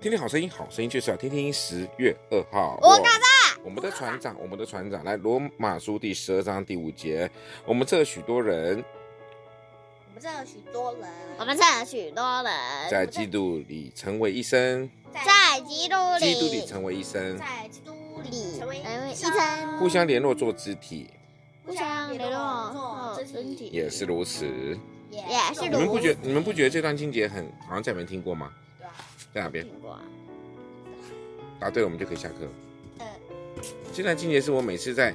天天好声音，好声音就是要听听。十月二号，我嘎我们的船长，我们的船长来罗马书第十二章第五节，我们这许多人，我们这许多人，我们这许多人。在基督里成为一生，在基督里，基督里成为一生，在基督里成为一生，互相联络做肢体，互相联络做肢体，也是如此，也是如此。你们不觉你们不觉得这段经节很好像在没听过吗？在哪边？答对了，我们就可以下课。嗯，这段经节是我每次在？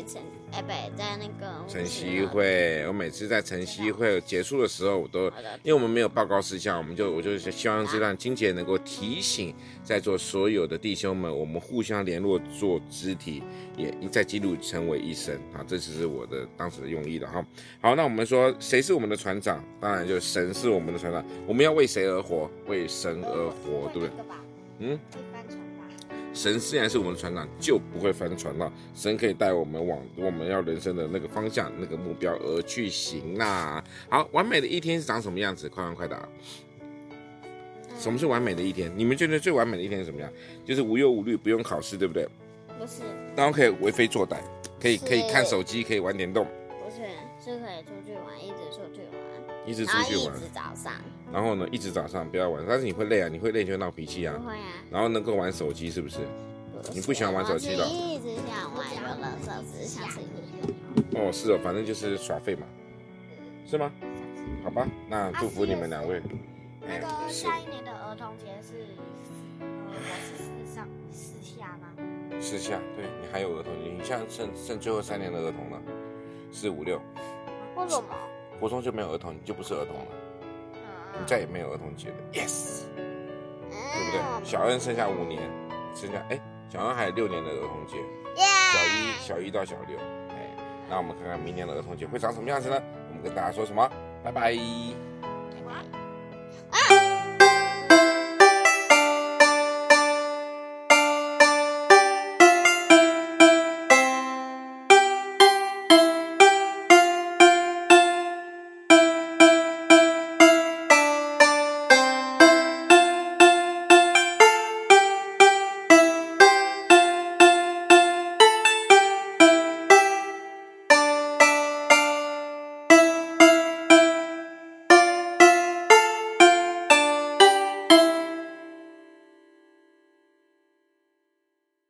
在晨哎不，在那个晨曦会。我每次在晨曦会结束的时候，我都因为我们没有报告事项，我们就我就希望这段金姐能够提醒在座所有的弟兄们，我们互相联络做肢体，也在记录成为一生啊！这只是我的当时的用意了哈。好，那我们说谁是我们的船长？当然就是神是我们的船长。我们要为谁而活？为神而活，对不对？嗯，神虽然是我们的船长，就不会翻船了。神可以带我们往我们要人生的那个方向、那个目标而去行啦。好，完美的一天是长什么样子？快问快答。什么是完美的一天？你们觉得最完美的一天是什么样？就是无忧无虑，不用考试，对不对？不是。然后可以为非作歹，可以可以看手机，可以玩电动。不是，是可以出去玩，一直出去玩，一直出去玩，一直早上。然后呢，一直早上不要玩，但是你会累啊，你会累就会闹脾气啊。不会啊。然后能够玩手机是不是？不。你不喜欢玩手机的。一直想玩游乐设施，想吃哦，是哦，反正就是耍废嘛，是吗？好吧，那祝福你们两位。那个下一年的儿童节是，呃，是私上私下吗？私下，对，你还有儿童节，你像剩剩最后三年的儿童了，四五六。为什么？国中就没有儿童，你就不是儿童了。你再也没有儿童节了，yes，对不对？小恩剩下五年，剩下哎，小恩还有六年的儿童节，小一小一到小六，哎，那我们看看明年的儿童节会长什么样子呢？我们跟大家说什么？拜拜。